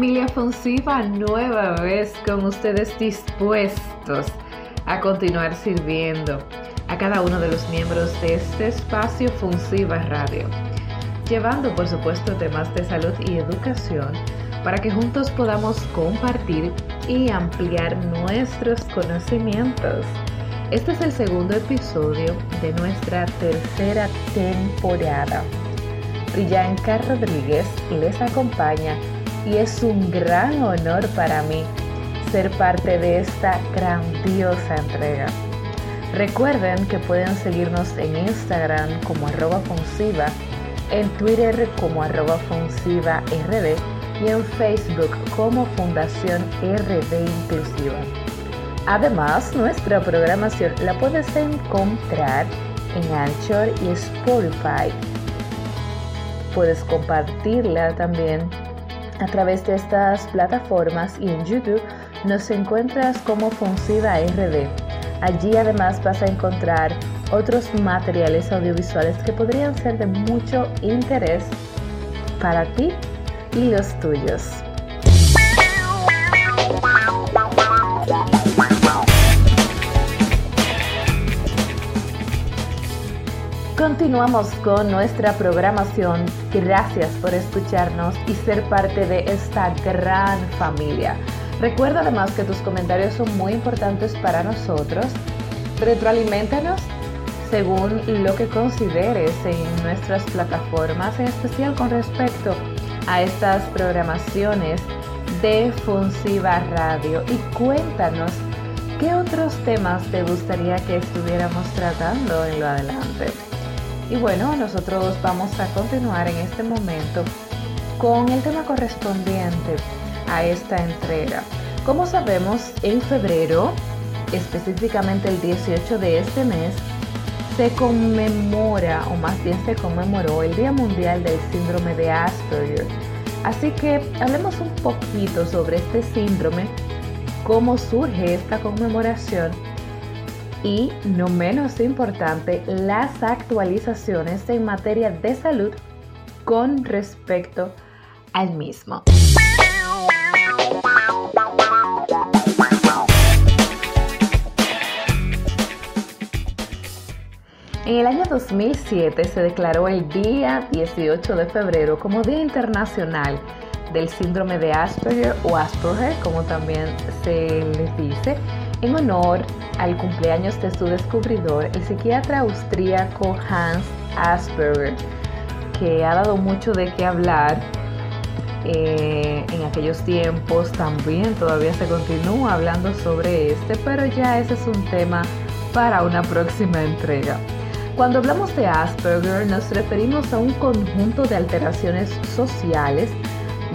familia Fonsiva, nueva vez con ustedes dispuestos a continuar sirviendo a cada uno de los miembros de este espacio Fonsiva Radio, llevando por supuesto temas de salud y educación para que juntos podamos compartir y ampliar nuestros conocimientos. Este es el segundo episodio de nuestra tercera temporada. Brillanca Rodríguez les acompaña y es un gran honor para mí ser parte de esta grandiosa entrega. Recuerden que pueden seguirnos en Instagram como arroba fonsiva, en Twitter como arroba fonsiva rd y en Facebook como Fundación RD Inclusiva. Además, nuestra programación la puedes encontrar en Anchor y Spotify. Puedes compartirla también a través de estas plataformas y en YouTube nos encuentras como Fonsiva RD. Allí además vas a encontrar otros materiales audiovisuales que podrían ser de mucho interés para ti y los tuyos. Continuamos con nuestra programación. Gracias por escucharnos y ser parte de esta gran familia. Recuerda además que tus comentarios son muy importantes para nosotros. Retroalimentanos según lo que consideres en nuestras plataformas, en especial con respecto a estas programaciones de Funsiva Radio y cuéntanos qué otros temas te gustaría que estuviéramos tratando en lo adelante. Y bueno, nosotros vamos a continuar en este momento con el tema correspondiente a esta entrega. Como sabemos, en febrero, específicamente el 18 de este mes, se conmemora, o más bien se conmemoró, el Día Mundial del Síndrome de Asperger. Así que hablemos un poquito sobre este síndrome, cómo surge esta conmemoración y, no menos importante, las actualizaciones en materia de salud con respecto al mismo. En el año 2007 se declaró el día 18 de febrero como Día Internacional del Síndrome de Asperger o Asperger, como también se les dice, en honor al cumpleaños de su descubridor, el psiquiatra austríaco Hans Asperger, que ha dado mucho de qué hablar eh, en aquellos tiempos también todavía se continúa hablando sobre este, pero ya ese es un tema para una próxima entrega. Cuando hablamos de Asperger nos referimos a un conjunto de alteraciones sociales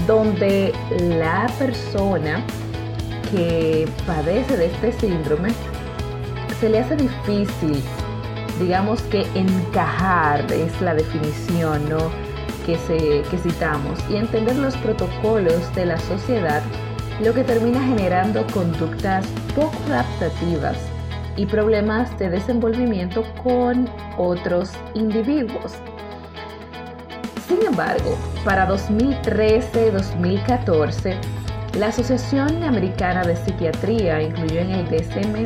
donde la persona que padece de este síndrome se le hace difícil, digamos que encajar, es la definición que, se, que citamos, y entender los protocolos de la sociedad, lo que termina generando conductas poco adaptativas y problemas de desenvolvimiento con otros individuos. Sin embargo, para 2013-2014, la Asociación Americana de Psiquiatría incluyó en el DSM,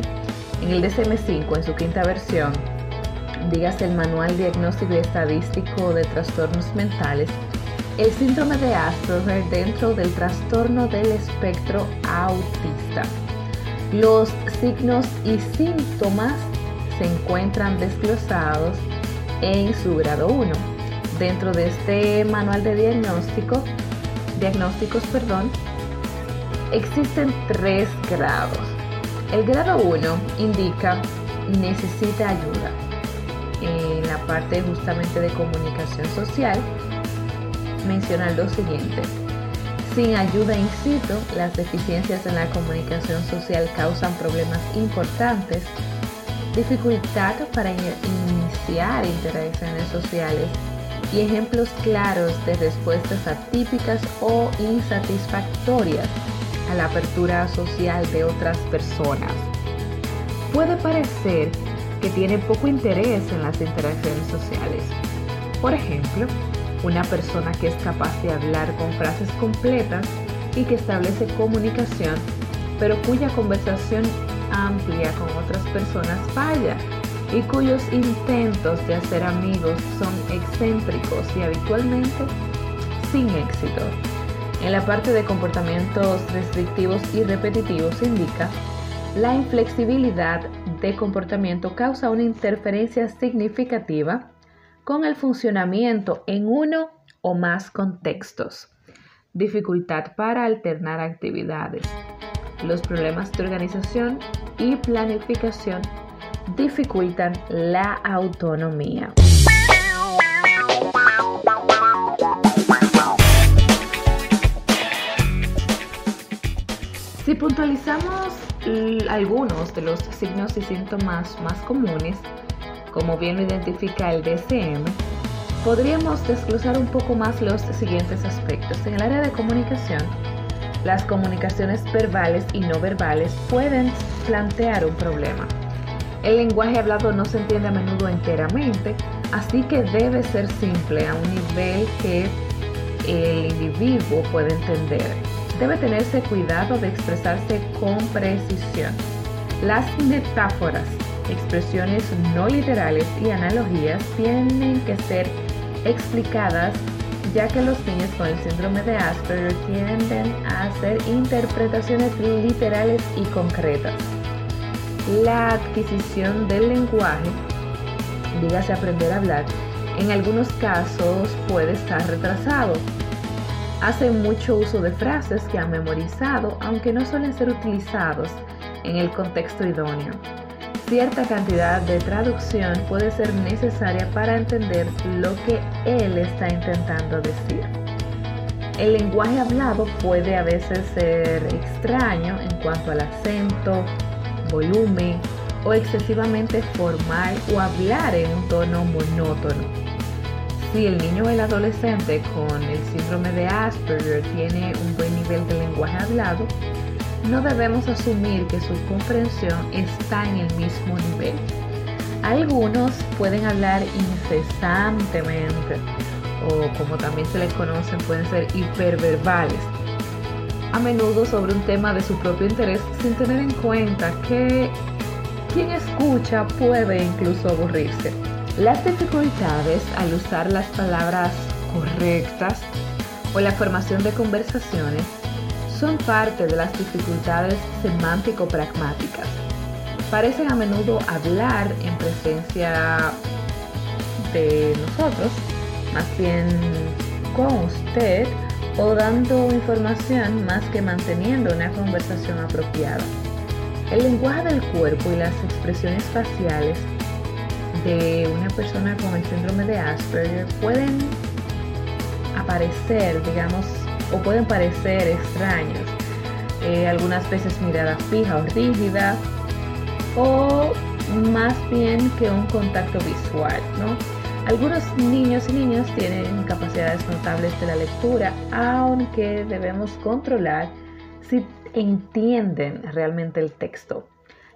en el DSM-5, en su quinta versión, dígase el Manual Diagnóstico y Estadístico de Trastornos Mentales, el síndrome de Asperger dentro del trastorno del espectro autista. Los signos y síntomas se encuentran desglosados en su grado 1. Dentro de este manual de diagnóstico, diagnósticos, perdón, Existen tres grados. El grado 1 indica necesita ayuda. En la parte justamente de comunicación social menciona lo siguiente. Sin ayuda in situ, las deficiencias en la comunicación social causan problemas importantes, dificultad para iniciar interacciones sociales y ejemplos claros de respuestas atípicas o insatisfactorias a la apertura social de otras personas. Puede parecer que tiene poco interés en las interacciones sociales. Por ejemplo, una persona que es capaz de hablar con frases completas y que establece comunicación, pero cuya conversación amplia con otras personas falla y cuyos intentos de hacer amigos son excéntricos y habitualmente sin éxito. En la parte de comportamientos restrictivos y repetitivos indica la inflexibilidad de comportamiento causa una interferencia significativa con el funcionamiento en uno o más contextos. Dificultad para alternar actividades. Los problemas de organización y planificación dificultan la autonomía. Puntualizamos algunos de los signos y síntomas más comunes, como bien lo identifica el DSM, podríamos desglosar un poco más los siguientes aspectos. En el área de comunicación, las comunicaciones verbales y no verbales pueden plantear un problema. El lenguaje hablado no se entiende a menudo enteramente, así que debe ser simple a un nivel que el individuo puede entender. Debe tenerse cuidado de expresarse con precisión. Las metáforas, expresiones no literales y analogías tienen que ser explicadas ya que los niños con el síndrome de Asperger tienden a hacer interpretaciones literales y concretas la adquisición del lenguaje, dígase aprender a hablar, en algunos casos puede estar retrasado. Hacen mucho uso de frases que han memorizado, aunque no suelen ser utilizados en el contexto idóneo. Cierta cantidad de traducción puede ser necesaria para entender lo que él está intentando decir. El lenguaje hablado puede a veces ser extraño en cuanto al acento, volumen o excesivamente formal o hablar en un tono monótono. Si el niño o el adolescente con el síndrome de Asperger tiene un buen nivel de lenguaje hablado, no debemos asumir que su comprensión está en el mismo nivel. Algunos pueden hablar incesantemente o como también se les conocen pueden ser hiperverbales a menudo sobre un tema de su propio interés sin tener en cuenta que quien escucha puede incluso aburrirse. Las dificultades al usar las palabras correctas o la formación de conversaciones son parte de las dificultades semántico-pragmáticas. Parecen a menudo hablar en presencia de nosotros, más bien con usted o dando información más que manteniendo una conversación apropiada. El lenguaje del cuerpo y las expresiones faciales de una persona con el síndrome de Asperger pueden aparecer, digamos, o pueden parecer extraños. Eh, algunas veces mirada fija o rígida, o más bien que un contacto visual, ¿no? Algunos niños y niñas tienen capacidades notables de la lectura, aunque debemos controlar si entienden realmente el texto.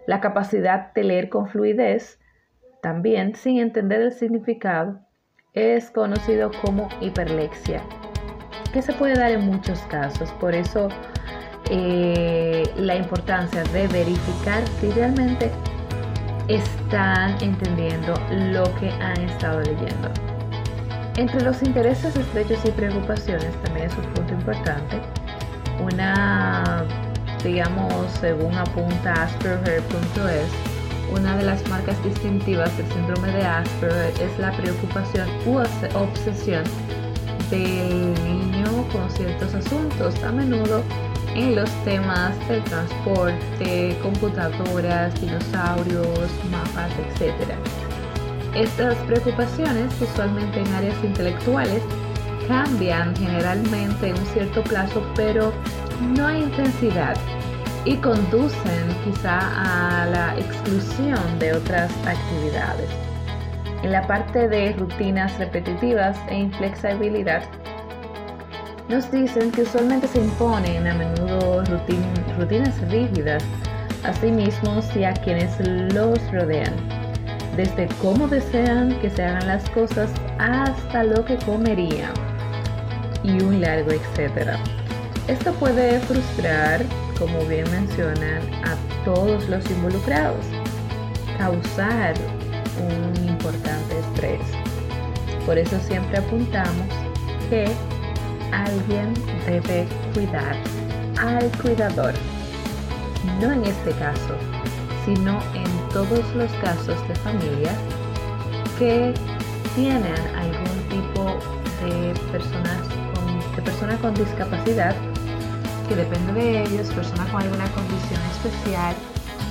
La capacidad de leer con fluidez, también sin entender el significado, es conocido como hiperlexia, que se puede dar en muchos casos. Por eso eh, la importancia de verificar si realmente están entendiendo lo que han estado leyendo. Entre los intereses estrechos y preocupaciones también es un punto importante. Una, digamos, según apunta Asperger.es, una de las marcas distintivas del síndrome de Asperger es la preocupación u obsesión del niño con ciertos asuntos. A menudo en los temas del transporte, computadoras, dinosaurios, mapas, etc. Estas preocupaciones, usualmente en áreas intelectuales, cambian generalmente en un cierto plazo, pero no hay intensidad y conducen quizá a la exclusión de otras actividades. En la parte de rutinas repetitivas e inflexibilidad, nos dicen que usualmente se imponen a menudo rutinas rígidas a sí mismos y a quienes los rodean, desde cómo desean que se hagan las cosas hasta lo que comerían y un largo etcétera. Esto puede frustrar, como bien mencionan, a todos los involucrados, causar un importante estrés. Por eso siempre apuntamos que alguien debe cuidar al cuidador. No en este caso, sino en todos los casos de familias que tienen algún tipo de personas con, de persona con discapacidad que depende de ellos, personas con alguna condición especial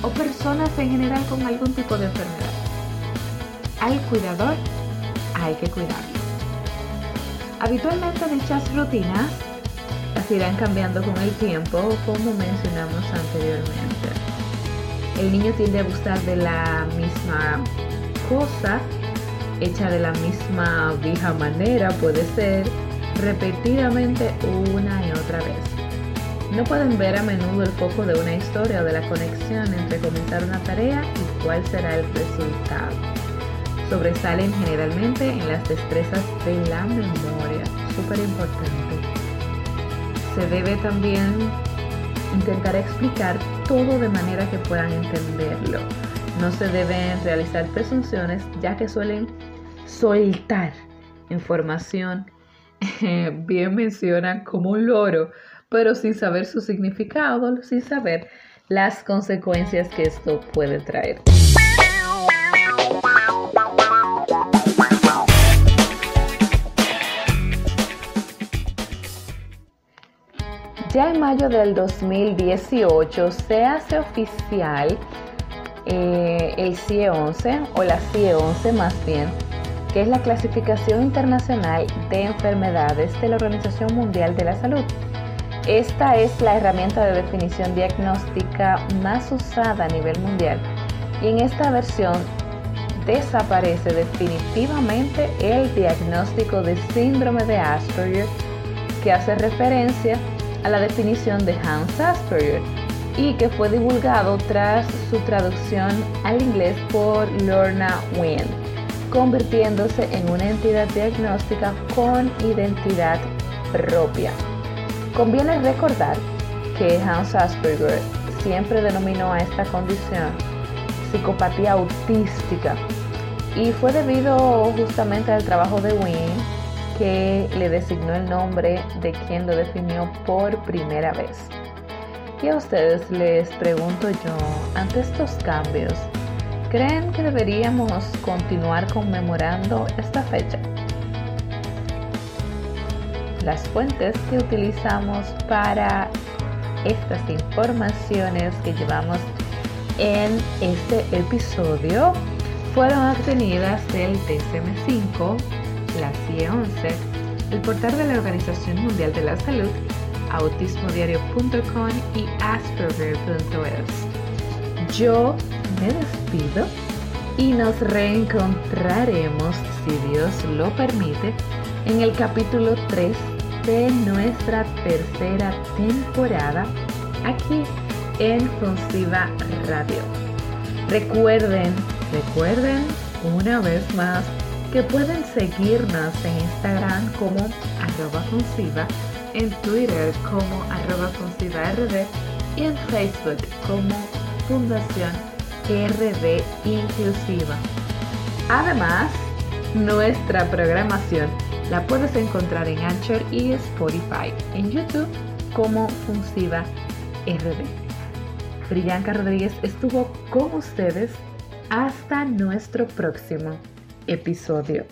o personas en general con algún tipo de enfermedad. Al cuidador hay que cuidarlo. Habitualmente dichas rutinas las irán cambiando con el tiempo, como mencionamos anteriormente. El niño tiende a gustar de la misma cosa, hecha de la misma vieja manera, puede ser, repetidamente una y otra vez. No pueden ver a menudo el foco de una historia o de la conexión entre comenzar una tarea y cuál será el resultado. Sobresalen generalmente en las destrezas de la memoria, súper importante. Se debe también intentar explicar todo de manera que puedan entenderlo. No se deben realizar presunciones ya que suelen soltar información, bien mencionan como un loro, pero sin saber su significado, sin saber las consecuencias que esto puede traer. Ya en mayo del 2018 se hace oficial eh, el CIE 11 o la CIE 11 más bien, que es la clasificación internacional de enfermedades de la Organización Mundial de la Salud. Esta es la herramienta de definición diagnóstica más usada a nivel mundial y en esta versión desaparece definitivamente el diagnóstico de síndrome de Asperger que hace referencia a la definición de Hans Asperger y que fue divulgado tras su traducción al inglés por Lorna Wynne, convirtiéndose en una entidad diagnóstica con identidad propia. Conviene recordar que Hans Asperger siempre denominó a esta condición psicopatía autística y fue debido justamente al trabajo de Wynne que le designó el nombre de quien lo definió por primera vez. Y a ustedes les pregunto yo, ante estos cambios, ¿creen que deberíamos continuar conmemorando esta fecha? Las fuentes que utilizamos para estas informaciones que llevamos en este episodio fueron obtenidas del DSM5, la CIE 11, el portal de la Organización Mundial de la Salud, autismodiario.com y asperger.es. Yo me despido y nos reencontraremos, si Dios lo permite, en el capítulo 3 de nuestra tercera temporada aquí en Funsiva Radio. Recuerden, recuerden una vez más que pueden seguirnos en Instagram como arroba en Twitter como arroba rd y en Facebook como Fundación RD Inclusiva. Además, nuestra programación la puedes encontrar en Anchor y Spotify, en YouTube como Funsiva RD. Brillanca Rodríguez estuvo con ustedes hasta nuestro próximo episodio.